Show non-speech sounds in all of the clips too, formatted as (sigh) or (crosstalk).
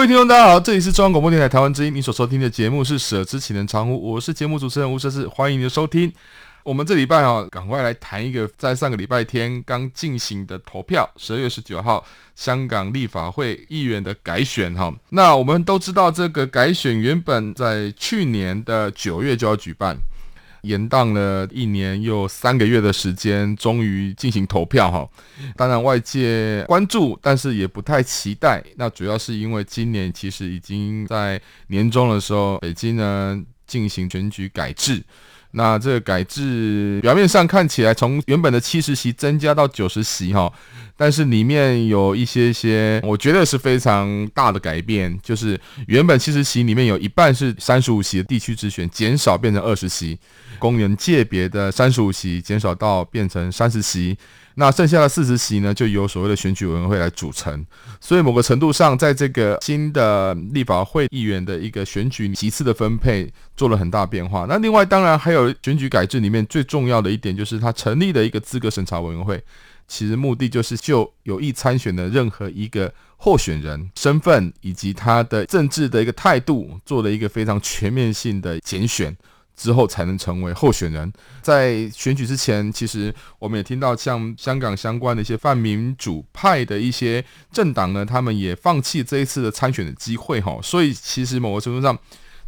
各位听众，大家好，这里是中央广播电台台湾之音，你所收听的节目是《舍之岂能常乎》，我是节目主持人吴瑟智，欢迎你的收听。我们这礼拜啊，赶快来谈一个在上个礼拜天刚进行的投票，十二月十九号香港立法会议员的改选哈。那我们都知道，这个改选原本在去年的九月就要举办。延宕了一年又三个月的时间，终于进行投票哈。当然外界关注，但是也不太期待。那主要是因为今年其实已经在年中的时候，北京呢进行选举改制。那这个改制表面上看起来从原本的七十席增加到九十席哈，但是里面有一些些，我觉得是非常大的改变，就是原本七十席里面有一半是三十五席的地区直选，减少变成二十席。公园界别的三十五席减少到变成三十席，那剩下的四十席呢，就由所谓的选举委员会来组成。所以某个程度上，在这个新的立法会议员的一个选举席次的分配做了很大变化。那另外当然还有选举改制里面最重要的一点，就是他成立了一个资格审查委员会，其实目的就是就有意参选的任何一个候选人身份以及他的政治的一个态度，做了一个非常全面性的检选。之后才能成为候选人。在选举之前，其实我们也听到像香港相关的一些泛民主派的一些政党呢，他们也放弃这一次的参选的机会哈。所以，其实某个程度上，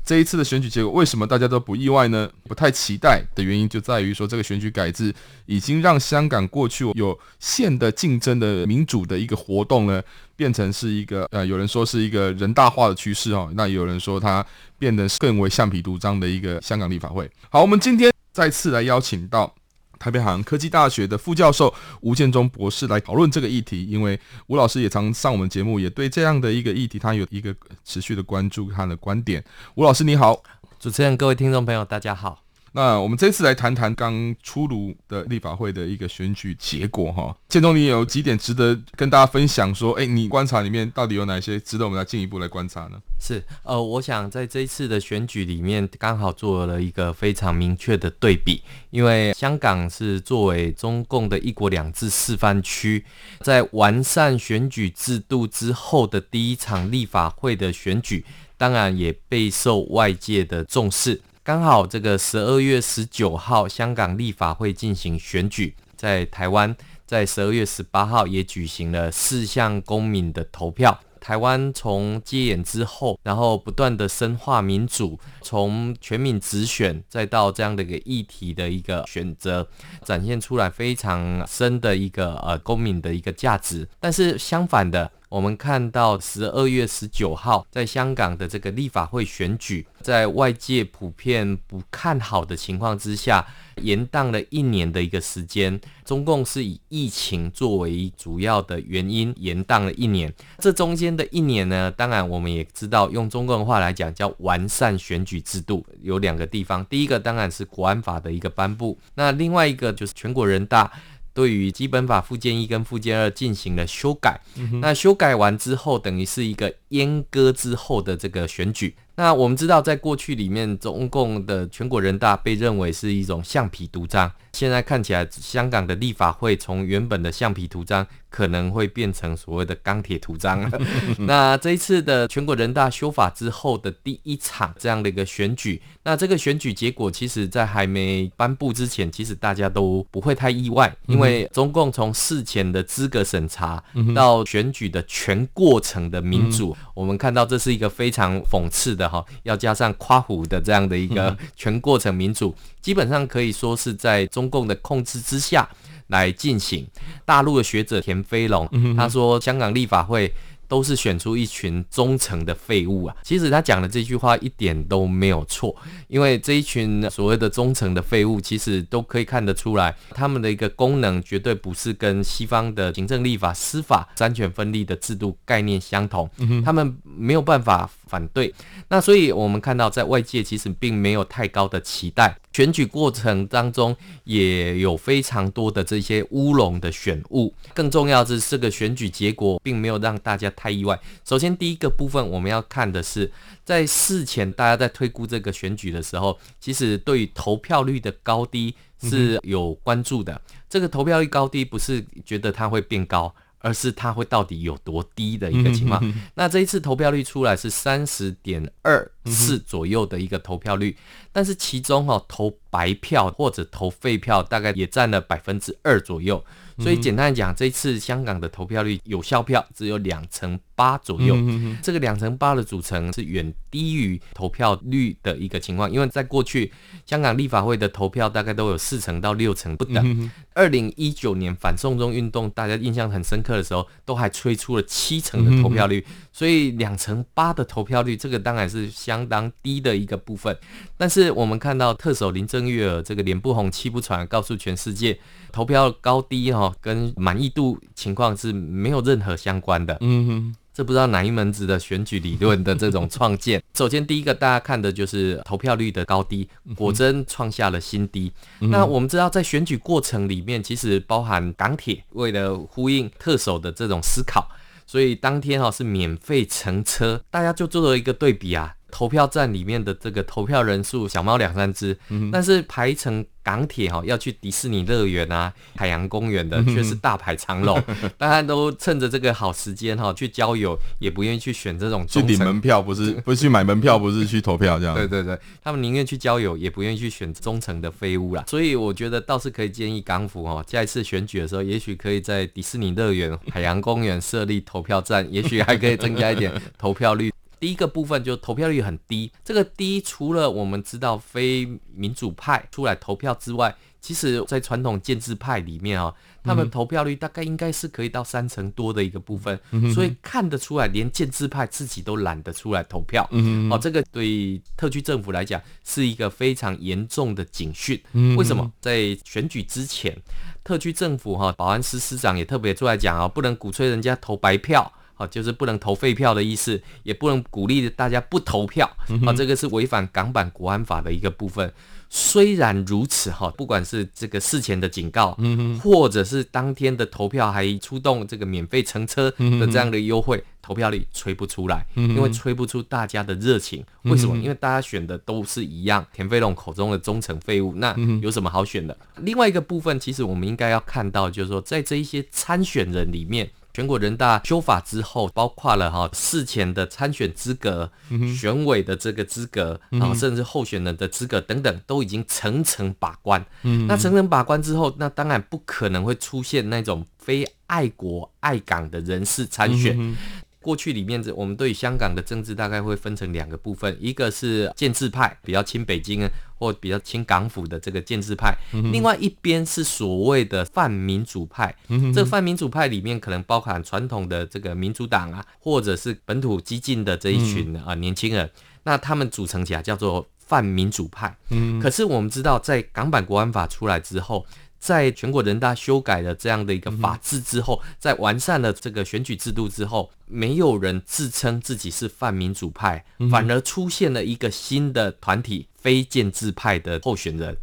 这一次的选举结果为什么大家都不意外呢？不太期待的原因就在于说，这个选举改制已经让香港过去有限的竞争的民主的一个活动呢，变成是一个呃，有人说是一个人大化的趋势哦，那有人说它变得更为橡皮图章的一个香港立法会。好，我们今天再次来邀请到。台北海洋科技大学的副教授吴建中博士来讨论这个议题，因为吴老师也常上我们节目，也对这样的一个议题，他有一个持续的关注，他的观点。吴老师你好，主持人、各位听众朋友，大家好。那我们这次来谈谈刚出炉的立法会的一个选举结果哈，建中你有几点值得跟大家分享？说，哎，你观察里面到底有哪些值得我们来进一步来观察呢？是，呃，我想在这一次的选举里面，刚好做了一个非常明确的对比，因为香港是作为中共的一国两制示范区，在完善选举制度之后的第一场立法会的选举，当然也备受外界的重视。刚好这个十二月十九号，香港立法会进行选举，在台湾在十二月十八号也举行了四项公民的投票。台湾从戒严之后，然后不断的深化民主，从全民直选再到这样的一个议题的一个选择，展现出来非常深的一个呃公民的一个价值。但是相反的。我们看到十二月十九号在香港的这个立法会选举，在外界普遍不看好的情况之下，延宕了一年的一个时间。中共是以疫情作为主要的原因延宕了一年。这中间的一年呢，当然我们也知道，用中共的话来讲叫完善选举制度，有两个地方。第一个当然是国安法的一个颁布，那另外一个就是全国人大。对于基本法附件一跟附件二进行了修改，嗯，那修改完之后，等于是一个阉割之后的这个选举。那我们知道，在过去里面，中共的全国人大被认为是一种橡皮图章。现在看起来，香港的立法会从原本的橡皮图章可能会变成所谓的钢铁图章。(laughs) 那这一次的全国人大修法之后的第一场这样的一个选举，那这个选举结果，其实在还没颁布之前，其实大家都不会太意外，因为中共从事前的资格审查到选举的全过程的民主，我们看到这是一个非常讽刺的。的哈，要加上夸虎的这样的一个全过程民主，基本上可以说是在中共的控制之下来进行。大陆的学者田飞龙他说，香港立法会。都是选出一群忠诚的废物啊！其实他讲的这句话一点都没有错，因为这一群所谓的忠诚的废物，其实都可以看得出来，他们的一个功能绝对不是跟西方的行政、立法、司法三权分立的制度概念相同，他们没有办法反对。那所以我们看到，在外界其实并没有太高的期待。选举过程当中也有非常多的这些乌龙的选务，更重要的是这个选举结果并没有让大家太意外。首先，第一个部分我们要看的是，在事前大家在推估这个选举的时候，其实对于投票率的高低是有关注的。这个投票率高低不是觉得它会变高。而是它会到底有多低的一个情况。那这一次投票率出来是三十点二四左右的一个投票率，但是其中哈投白票或者投废票大概也占了百分之二左右。所以简单讲，这一次香港的投票率有效票只有两成八左右，这个两成八的组成是远低于投票率的一个情况，因为在过去香港立法会的投票大概都有四成到六成不等。二零一九年反送中运动，大家印象很深刻的时候，都还吹出了七成的投票率，所以两成八的投票率，这个当然是相当低的一个部分。但是我们看到特首林郑月娥这个脸不红气不喘，告诉全世界投票高低哈，跟满意度情况是没有任何相关的。嗯哼。这不知道哪一门子的选举理论的这种创建。(laughs) 首先，第一个大家看的就是投票率的高低，果真创下了新低。那我们知道，在选举过程里面，其实包含港铁为了呼应特首的这种思考，所以当天哈是免费乘车，大家就做了一个对比啊。投票站里面的这个投票人数小猫两三只，但是排成港铁哈要去迪士尼乐园啊、海洋公园的却是大排长龙，(laughs) 大家都趁着这个好时间哈去交友，也不愿意去选这种去领门票，不是 (laughs) 不是去买门票，不是去投票这样。对对对，他们宁愿去交友，也不愿意去选忠诚的废物啦。所以我觉得倒是可以建议港府哈，下一次选举的时候，也许可以在迪士尼乐园、海洋公园设立投票站，也许还可以增加一点投票率。第一个部分就投票率很低，这个低除了我们知道非民主派出来投票之外，其实在传统建制派里面啊、哦，他们投票率大概应该是可以到三成多的一个部分，所以看得出来，连建制派自己都懒得出来投票。嗯哦，这个对特区政府来讲是一个非常严重的警讯。为什么？在选举之前，特区政府哈保安司司长也特别出来讲啊，不能鼓吹人家投白票。就是不能投废票的意思，也不能鼓励大家不投票啊，这个是违反港版国安法的一个部分。虽然如此哈，不管是这个事前的警告，嗯或者是当天的投票还出动这个免费乘车的这样的优惠，投票率吹不出来，因为吹不出大家的热情。为什么？因为大家选的都是一样，田飞龙口中的忠诚废物，那有什么好选的？另外一个部分，其实我们应该要看到，就是说在这一些参选人里面。全国人大修法之后，包括了哈事前的参选资格、选委的这个资格，然后甚至候选人的资格等等，都已经层层把关。那层层把关之后，那当然不可能会出现那种非爱国爱港的人士参选。过去里面，我们对香港的政治大概会分成两个部分，一个是建制派，比较亲北京或比较亲港府的这个建制派，另外一边是所谓的泛民主派。这个泛民主派里面可能包含传统的这个民主党啊，或者是本土激进的这一群啊年轻人，那他们组成起来叫做泛民主派。可是我们知道，在港版国安法出来之后，在全国人大修改了这样的一个法制之后，在完善了这个选举制度之后，没有人自称自己是泛民主派，反而出现了一个新的团体——非建制派的候选人。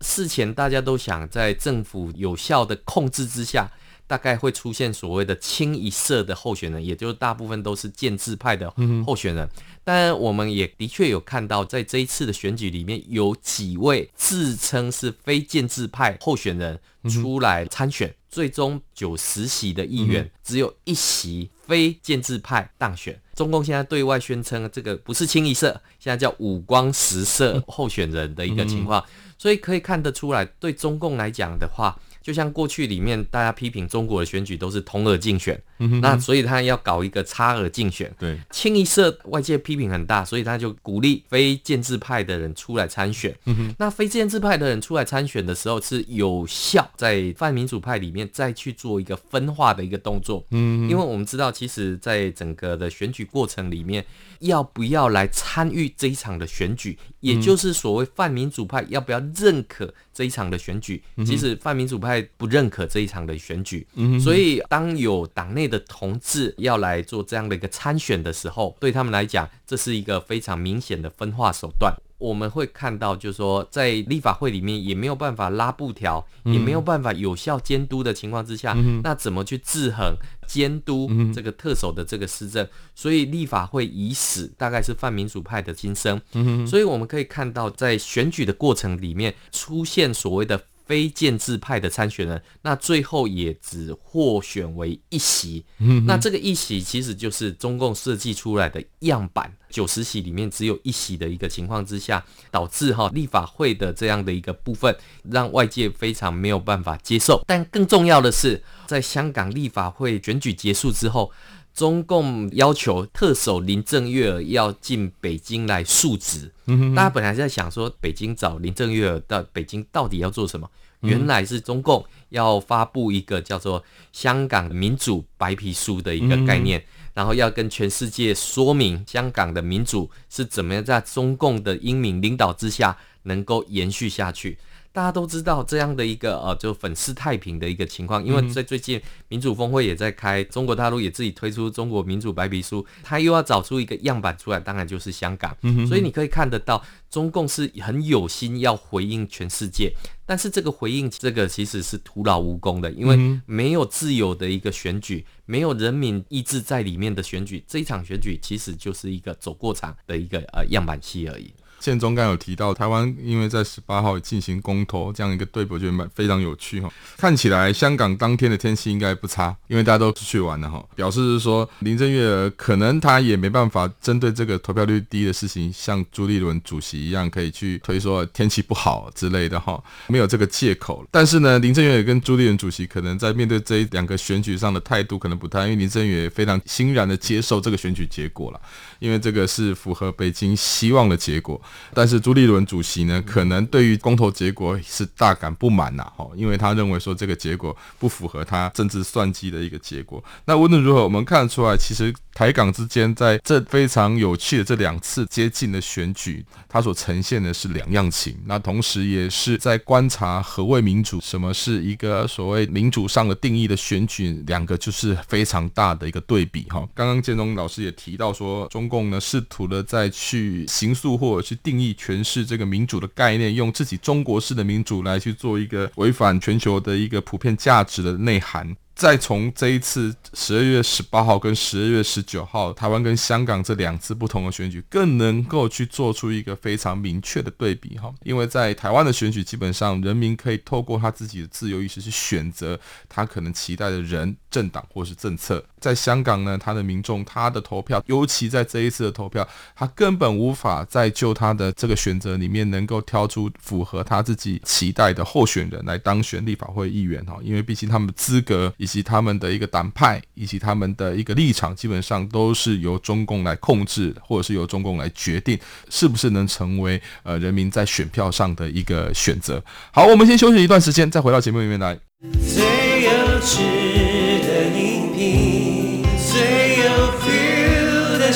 事前大家都想在政府有效的控制之下。大概会出现所谓的清一色的候选人，也就是大部分都是建制派的候选人。当然，我们也的确有看到，在这一次的选举里面，有几位自称是非建制派候选人出来参选，最终九十席的议员只有一席非建制派当选。中共现在对外宣称，这个不是清一色，现在叫五光十色 (laughs) 候选人的一个情况，所以可以看得出来，对中共来讲的话。就像过去里面大家批评中国的选举都是同额竞选，嗯哼，那所以他要搞一个差额竞选，对，清一色外界批评很大，所以他就鼓励非建制派的人出来参选。那非建制派的人出来参选的时候是有效在泛民主派里面再去做一个分化的一个动作。嗯，因为我们知道，其实在整个的选举过程里面，要不要来参与这一场的选举，也就是所谓泛民主派要不要认可这一场的选举，其实泛民主派不认可这一场的选举，所以当有党内的同志要来做这样的一个参选的时候，对他们来讲，这是一个非常明显的分化手段。我们会看到，就是说，在立法会里面也没有办法拉布条，也没有办法有效监督的情况之下，那怎么去制衡监督这个特首的这个施政？所以立法会已死，大概是泛民主派的心声。所以我们可以看到，在选举的过程里面出现所谓的。非建制派的参选人，那最后也只获选为一席。嗯，那这个一席其实就是中共设计出来的样板，九十席里面只有一席的一个情况之下，导致哈立法会的这样的一个部分，让外界非常没有办法接受。但更重要的是，在香港立法会选举结束之后。中共要求特首林郑月娥要进北京来述职，大家本来在想说，北京找林郑月娥到北京到底要做什么？原来是中共要发布一个叫做《香港民主白皮书》的一个概念，然后要跟全世界说明香港的民主是怎么样在中共的英明领导之下能够延续下去。大家都知道这样的一个呃，就粉饰太平的一个情况，因为在最近民主峰会也在开，中国大陆也自己推出中国民主白皮书，他又要找出一个样板出来，当然就是香港。所以你可以看得到，中共是很有心要回应全世界，但是这个回应这个其实是徒劳无功的，因为没有自由的一个选举，没有人民意志在里面的选举，这一场选举其实就是一个走过场的一个呃样板戏而已。建中刚有提到，台湾因为在十八号进行公投这样一个对比，我觉得蛮非常有趣哈。看起来香港当天的天气应该不差，因为大家都出去玩了哈。表示是说林郑月娥可能他也没办法针对这个投票率低的事情，像朱立伦主席一样可以去推说天气不好之类的哈，没有这个借口。但是呢，林郑月娥跟朱立伦主席可能在面对这两个选举上的态度可能不太，因为林郑月娥非常欣然的接受这个选举结果了，因为这个是符合北京希望的结果。但是朱立伦主席呢，可能对于公投结果是大感不满呐，哈，因为他认为说这个结果不符合他政治算计的一个结果。那无论如何，我们看得出来，其实台港之间在这非常有趣的这两次接近的选举，它所呈现的是两样情。那同时也是在观察何谓民主，什么是一个所谓民主上的定义的选举，两个就是非常大的一个对比，哈。刚刚建中老师也提到说，中共呢试图的再去形塑或者去定义。诠释这个民主的概念，用自己中国式的民主来去做一个违反全球的一个普遍价值的内涵。再从这一次十二月十八号跟十二月十九号台湾跟香港这两次不同的选举，更能够去做出一个非常明确的对比哈。因为在台湾的选举，基本上人民可以透过他自己的自由意识去选择他可能期待的人、政党或是政策。在香港呢，他的民众他的投票，尤其在这一次的投票，他根本无法在就他的这个选择里面能够挑出符合他自己期待的候选人来当选立法会议员哈。因为毕竟他们的资格。以及他们的一个党派，以及他们的一个立场，基本上都是由中共来控制，或者是由中共来决定，是不是能成为呃人民在选票上的一个选择。好，我们先休息一段时间，再回到节目里面来。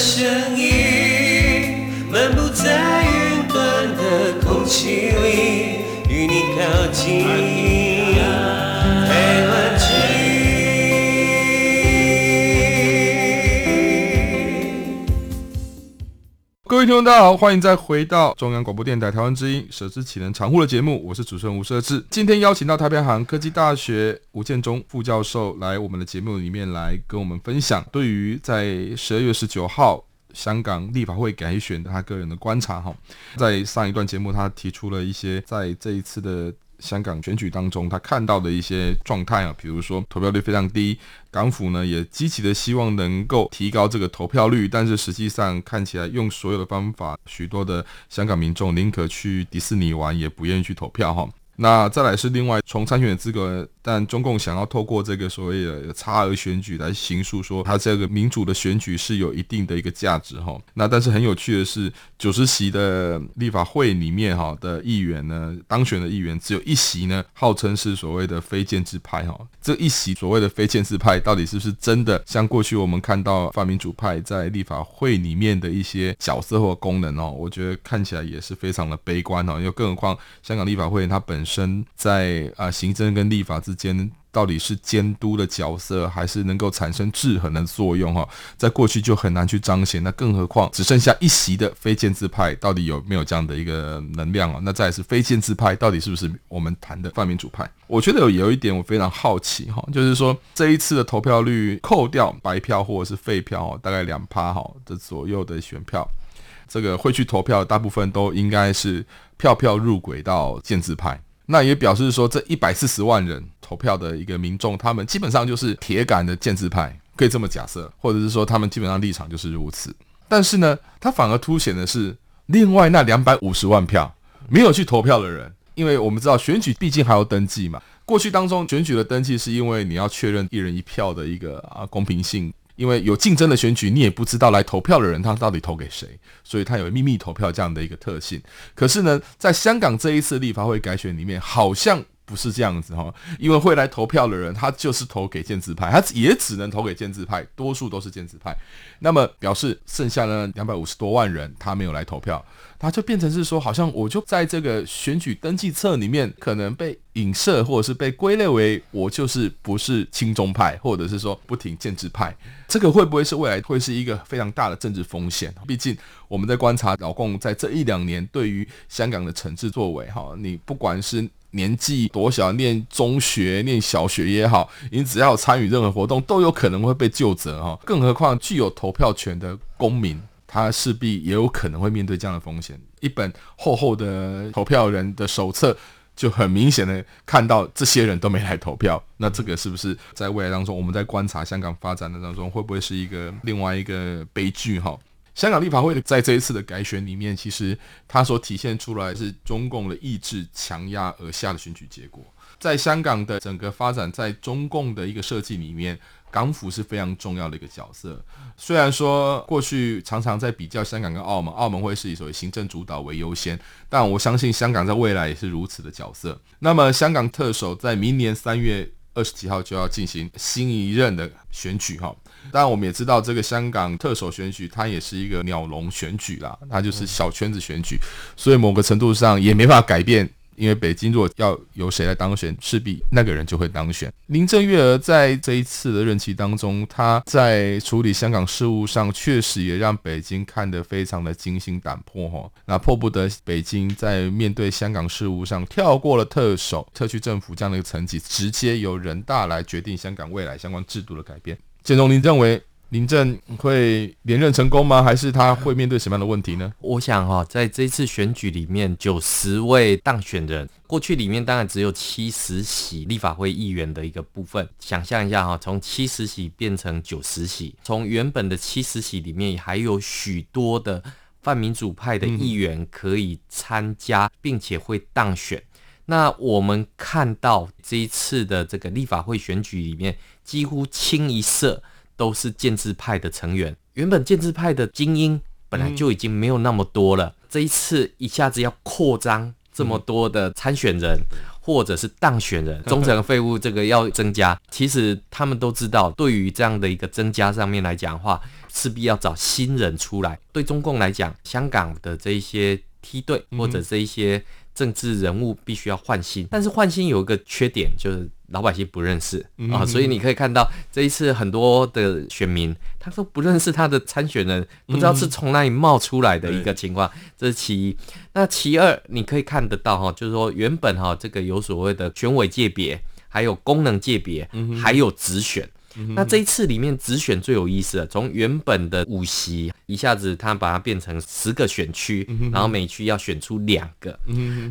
声音，漫步在云端的空气里，与你靠近。位听众，大家好，欢迎再回到中央广播电台台湾之音“舍之岂能常护”的节目，我是主持人吴社志。今天邀请到太平洋科技大学吴建中副教授来我们的节目里面来跟我们分享，对于在十二月十九号香港立法会改选的他个人的观察。哈，在上一段节目，他提出了一些在这一次的。香港选举当中，他看到的一些状态啊，比如说投票率非常低，港府呢也积极的希望能够提高这个投票率，但是实际上看起来用所有的方法，许多的香港民众宁可去迪士尼玩，也不愿意去投票哈。那再来是另外从参选资格但中共想要透过这个所谓的差额选举来形述说，它这个民主的选举是有一定的一个价值哈。那但是很有趣的是，九十席的立法会里面哈的议员呢，当选的议员只有一席呢，号称是所谓的非建制派哈。这一席所谓的非建制派，到底是不是真的像过去我们看到泛民主派在立法会里面的一些角色或功能哦？我觉得看起来也是非常的悲观哦。又更何况香港立法会它本身在啊行政跟立法之之间到底是监督的角色，还是能够产生制衡的作用？哈，在过去就很难去彰显。那更何况只剩下一席的非建制派，到底有没有这样的一个能量啊？那再是非建制派，到底是不是我们谈的泛民主派？我觉得有有一点我非常好奇哈，就是说这一次的投票率扣掉白票或者是废票，大概两趴哈的左右的选票，这个会去投票大部分都应该是票票入轨到建制派。那也表示说，这一百四十万人投票的一个民众，他们基本上就是铁杆的建制派，可以这么假设，或者是说他们基本上立场就是如此。但是呢，他反而凸显的是另外那两百五十万票没有去投票的人，因为我们知道选举毕竟还要登记嘛。过去当中选举的登记是因为你要确认一人一票的一个啊公平性。因为有竞争的选举，你也不知道来投票的人他到底投给谁，所以他有秘密投票这样的一个特性。可是呢，在香港这一次立法会改选里面，好像不是这样子哈，因为会来投票的人，他就是投给建制派，他也只能投给建制派，多数都是建制派。那么表示剩下的两百五十多万人，他没有来投票。他就变成是说，好像我就在这个选举登记册里面，可能被影射，或者是被归类为我就是不是亲中派，或者是说不挺建制派。这个会不会是未来会是一个非常大的政治风险？毕竟我们在观察老共在这一两年对于香港的惩治作为，哈，你不管是年纪多小，念中学、念小学也好，你只要参与任何活动，都有可能会被就责，哈。更何况具有投票权的公民。他势必也有可能会面对这样的风险。一本厚厚的投票人的手册，就很明显的看到这些人都没来投票。那这个是不是在未来当中，我们在观察香港发展的当中，会不会是一个另外一个悲剧？哈，香港立法会在这一次的改选里面，其实它所体现出来是中共的意志强压而下的选举结果。在香港的整个发展，在中共的一个设计里面。港府是非常重要的一个角色，虽然说过去常常在比较香港跟澳门，澳门会是以所谓行政主导为优先，但我相信香港在未来也是如此的角色。那么香港特首在明年三月二十几号就要进行新一任的选举哈，当然我们也知道这个香港特首选举它也是一个鸟笼选举啦，它就是小圈子选举，所以某个程度上也没办法改变。因为北京如果要由谁来当选，势必那个人就会当选。林郑月娥在这一次的任期当中，她在处理香港事务上，确实也让北京看得非常的惊心胆魄哈。那迫不得北京在面对香港事务上，跳过了特首、特区政府这样的一个层级，直接由人大来决定香港未来相关制度的改变。建中，您认为？林郑会连任成功吗？还是他会面对什么样的问题呢？我想哈，在这次选举里面，九十位当选人，过去里面当然只有七十席立法会议员的一个部分。想象一下哈，从七十席变成九十席，从原本的七十席里面还有许多的泛民主派的议员可以参加，并且会当选。那我们看到这一次的这个立法会选举里面，几乎清一色。都是建制派的成员，原本建制派的精英本来就已经没有那么多了，这一次一下子要扩张这么多的参选人或者是当选人，忠诚废物这个要增加，其实他们都知道，对于这样的一个增加上面来讲的话，势必要找新人出来。对中共来讲，香港的这一些梯队或者这一些政治人物必须要换新，但是换新有一个缺点就是。老百姓不认识啊，所以你可以看到这一次很多的选民，他都不认识他的参选人，不知道是从哪里冒出来的一个情况，这是其一。那其二，你可以看得到哈，就是说原本哈这个有所谓的选委界别，还有功能界别，还有直选。那这一次里面直选最有意思了，从原本的五席一下子他把它变成十个选区，然后每区要选出两个。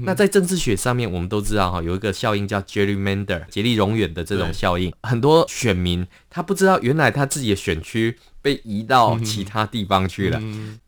那在政治学上面，我们都知道哈，有一个效应叫 gerrymander，竭力冗员的这种效应。很多选民他不知道原来他自己的选区被移到其他地方去了，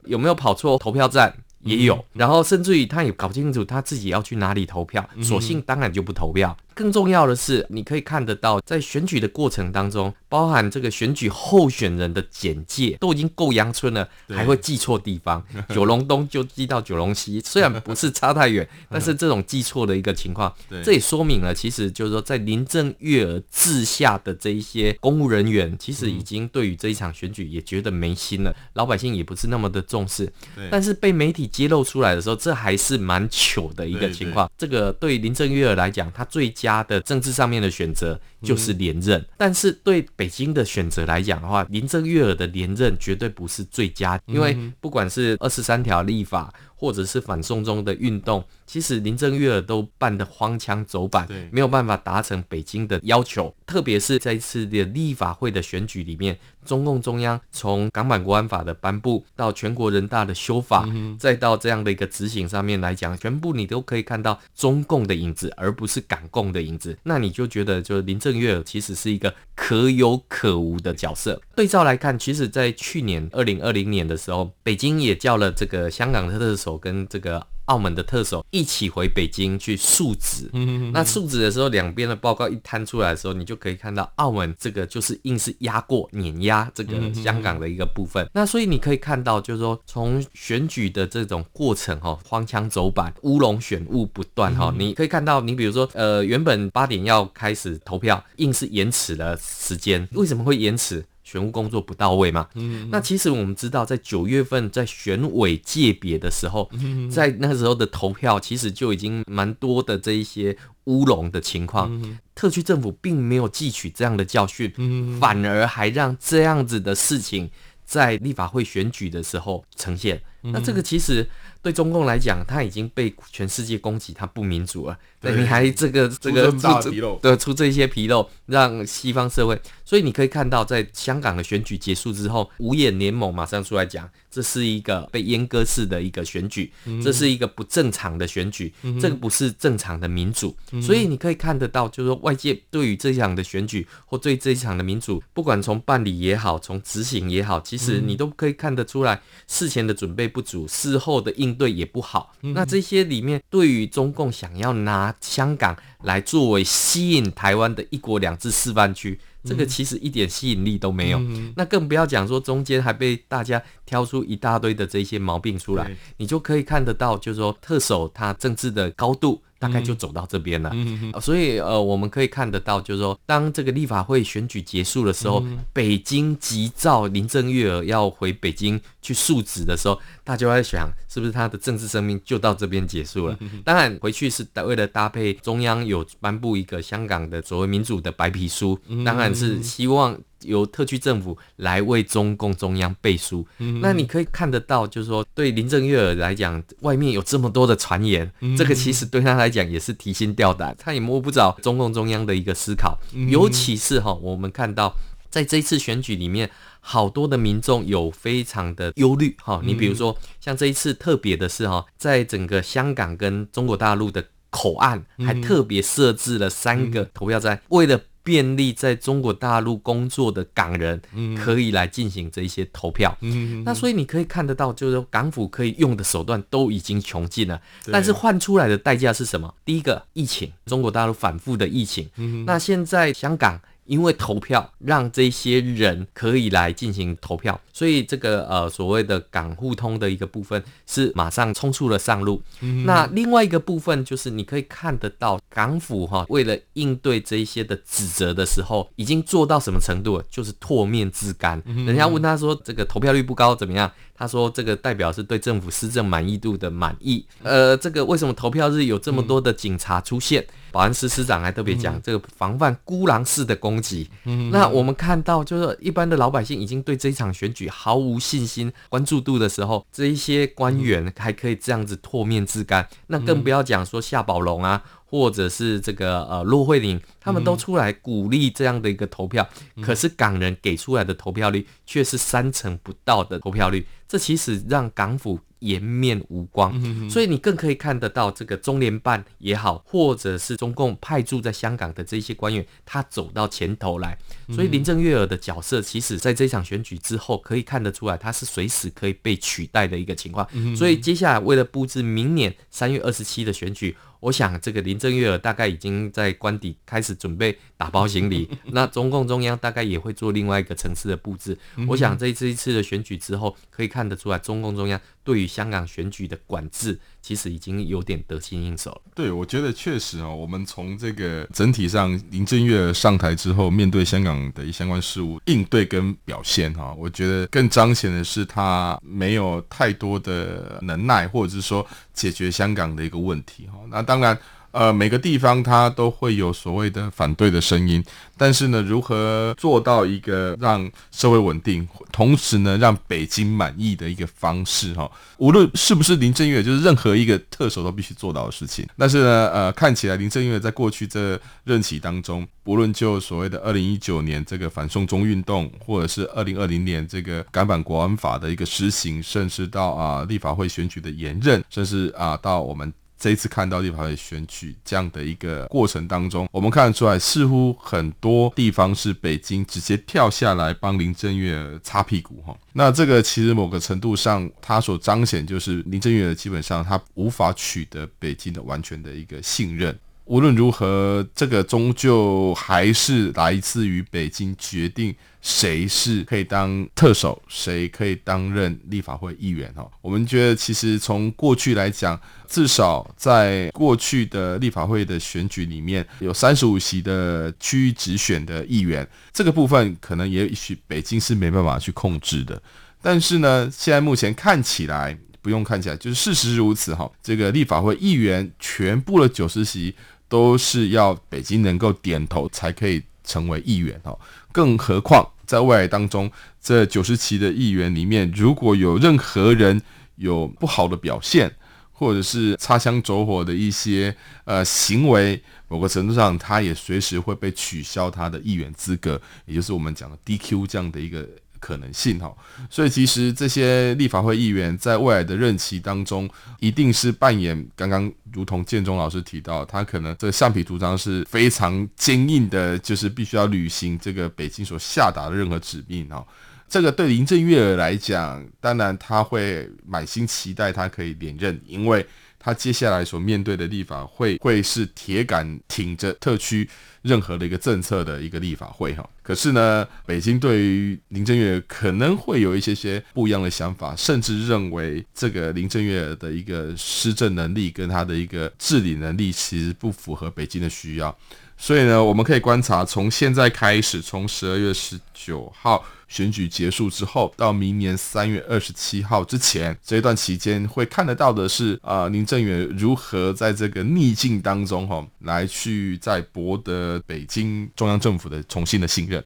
有没有跑错投票站？也有，然后甚至于他也搞不清楚他自己要去哪里投票，索性当然就不投票。更重要的是，你可以看得到，在选举的过程当中，包含这个选举候选人的简介都已经够阳春了，还会记错地方，(laughs) 九龙东就记到九龙西，虽然不是差太远，但是这种记错的一个情况，(laughs) 这也说明了，其实就是说，在林郑月娥治下的这一些公务人员，其实已经对于这一场选举也觉得没心了，老百姓也不是那么的重视。但是被媒体揭露出来的时候，这还是蛮糗的一个情况。这个对林郑月娥来讲，她最佳的政治上面的选择就是连任，但是对北京的选择来讲的话，林郑月娥的连任绝对不是最佳，因为不管是二十三条立法。或者是反送中的运动，其实林郑月娥都办得荒腔走板，没有办法达成北京的要求。特别是在一次的立法会的选举里面，中共中央从港版国安法的颁布到全国人大的修法，再到这样的一个执行上面来讲，全部你都可以看到中共的影子，而不是港共的影子。那你就觉得，就林郑月娥其实是一个可有可无的角色。对照来看，其实在去年二零二零年的时候，北京也叫了这个香港的特首。跟这个澳门的特首一起回北京去述职，那述职的时候，两边的报告一摊出来的时候，你就可以看到澳门这个就是硬是压过碾压这个香港的一个部分。那所以你可以看到，就是说从选举的这种过程哈，荒腔走板、乌龙选务不断哈。你可以看到，你比如说呃，原本八点要开始投票，硬是延迟了时间，为什么会延迟？选务工作不到位嘛？嗯，那其实我们知道，在九月份在选委界别的时候，在那时候的投票，其实就已经蛮多的这一些乌龙的情况。特区政府并没有汲取这样的教训，反而还让这样子的事情在立法会选举的时候呈现。那这个其实。对中共来讲，他已经被全世界攻击，他不民主了。对，你还这个这个出这对出这些纰漏，让西方社会。所以你可以看到，在香港的选举结束之后，五眼联盟马上出来讲，这是一个被阉割式的一个选举，这是一个不正常的选举，这个不是正常的民主。所以你可以看得到，就是说外界对于这一场的选举或对这一场的民主，不管从办理也好，从执行也好，其实你都可以看得出来，事前的准备不足，事后的应。对也不好，那这些里面对于中共想要拿香港来作为吸引台湾的一国两制示范区，这个其实一点吸引力都没有。那更不要讲说中间还被大家挑出一大堆的这些毛病出来，你就可以看得到，就是说特首他政治的高度。大概就走到这边了，嗯嗯、所以呃，我们可以看得到，就是说，当这个立法会选举结束的时候，嗯、北京急召林郑月娥要回北京去述职的时候，大家就在想，是不是他的政治生命就到这边结束了？嗯、当然，回去是为了搭配中央有颁布一个香港的所谓民主的白皮书，当然是希望。由特区政府来为中共中央背书，嗯、那你可以看得到，就是说，对林郑月娥来讲，外面有这么多的传言，嗯、这个其实对他来讲也是提心吊胆，他也摸不着中共中央的一个思考。嗯、尤其是哈，我们看到在这一次选举里面，好多的民众有非常的忧虑哈。你比如说，像这一次特别的是哈，在整个香港跟中国大陆的口岸，还特别设置了三个投票站，为了。便利在中国大陆工作的港人，可以来进行这一些投票。嗯，那所以你可以看得到，就是说港府可以用的手段都已经穷尽了，但是换出来的代价是什么？第一个，疫情，中国大陆反复的疫情。嗯，那现在香港。因为投票让这些人可以来进行投票，所以这个呃所谓的港互通的一个部分是马上冲出了上路。嗯、那另外一个部分就是你可以看得到港府哈，为了应对这一些的指责的时候，已经做到什么程度了？就是唾面自干。嗯、人家问他说这个投票率不高怎么样？他说这个代表是对政府施政满意度的满意。呃，这个为什么投票日有这么多的警察出现？嗯保安司司长还特别讲，这个防范孤狼式的攻击。嗯，那我们看到，就是一般的老百姓已经对这一场选举毫无信心、关注度的时候，这一些官员还可以这样子唾面自干，那更不要讲说夏宝龙啊。或者是这个呃，骆慧玲，他们都出来鼓励这样的一个投票，嗯、可是港人给出来的投票率却是三成不到的投票率，这其实让港府颜面无光。嗯、所以你更可以看得到，这个中联办也好，或者是中共派驻在香港的这些官员，他走到前头来。所以林郑月娥的角色，其实在这场选举之后，可以看得出来，他是随时可以被取代的一个情况。所以接下来为了布置明年三月二十七的选举。我想这个林郑月娥大概已经在官邸开始准备打包行李，(laughs) 那中共中央大概也会做另外一个层次的布置。我想这一次一次的选举之后，可以看得出来，中共中央对于香港选举的管制，其实已经有点得心应手了。对，我觉得确实哦，我们从这个整体上，林郑月上台之后，面对香港的相关事务应对跟表现哈，我觉得更彰显的是他没有太多的能耐，或者是说解决香港的一个问题哈。那当然。呃，每个地方它都会有所谓的反对的声音，但是呢，如何做到一个让社会稳定，同时呢，让北京满意的一个方式哈，无论是不是林郑月，就是任何一个特首都必须做到的事情。但是呢，呃，看起来林郑月在过去这任期当中，不论就所谓的二零一九年这个反送中运动，或者是二零二零年这个港版国安法的一个施行，甚至到啊、立法会选举的延任，甚至啊、到我们。这一次看到立法会选举这样的一个过程当中，我们看得出来，似乎很多地方是北京直接跳下来帮林郑月娥擦屁股哈。那这个其实某个程度上，它所彰显就是林郑月娥基本上他无法取得北京的完全的一个信任。无论如何，这个终究还是来自于北京决定谁是可以当特首，谁可以担任立法会议员哈。我们觉得，其实从过去来讲，至少在过去的立法会的选举里面，有三十五席的区域直选的议员，这个部分可能也许北京是没办法去控制的。但是呢，现在目前看起来，不用看起来，就是事实如此哈。这个立法会议员全部的九十席。都是要北京能够点头才可以成为议员哦，更何况在未来当中，这九十席的议员里面，如果有任何人有不好的表现，或者是擦枪走火的一些呃行为，某个程度上，他也随时会被取消他的议员资格，也就是我们讲的 DQ 这样的一个。可能性哈，所以其实这些立法会议员在未来的任期当中，一定是扮演刚刚如同建中老师提到，他可能这个橡皮图章是非常坚硬的，就是必须要履行这个北京所下达的任何指令哈。这个对林郑月娥来讲，当然他会满心期待他可以连任，因为。他接下来所面对的立法会会是铁杆挺着特区任何的一个政策的一个立法会哈，可是呢，北京对于林郑月可能会有一些些不一样的想法，甚至认为这个林郑月的一个施政能力跟他的一个治理能力其实不符合北京的需要。所以呢，我们可以观察，从现在开始，从十二月十九号选举结束之后，到明年三月二十七号之前这一段期间，会看得到的是，啊、林郑月娥如何在这个逆境当中，哈，来去再博得北京中央政府的重新的信任。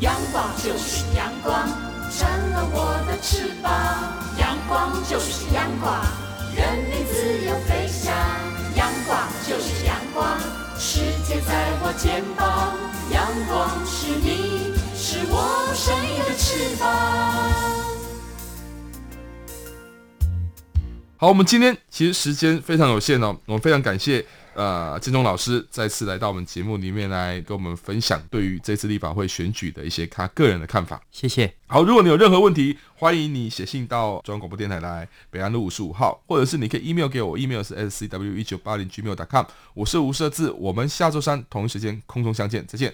阳光就是阳光，成了我的翅膀。阳光就是阳光，人民自由飞翔。阳光就是阳光。世界在我肩膀，阳光是你，我生命的翅膀。好，我们今天其实时间非常有限哦，我们非常感谢。呃，建中老师再次来到我们节目里面来跟我们分享对于这次立法会选举的一些他个人的看法。谢谢。好，如果你有任何问题，欢迎你写信到中央广播电台来北安路五十五号，或者是你可以 email 给我，email 是 scw 一九八零 gmail.com。我是吴设志，我们下周三同一时间空中相见，再见。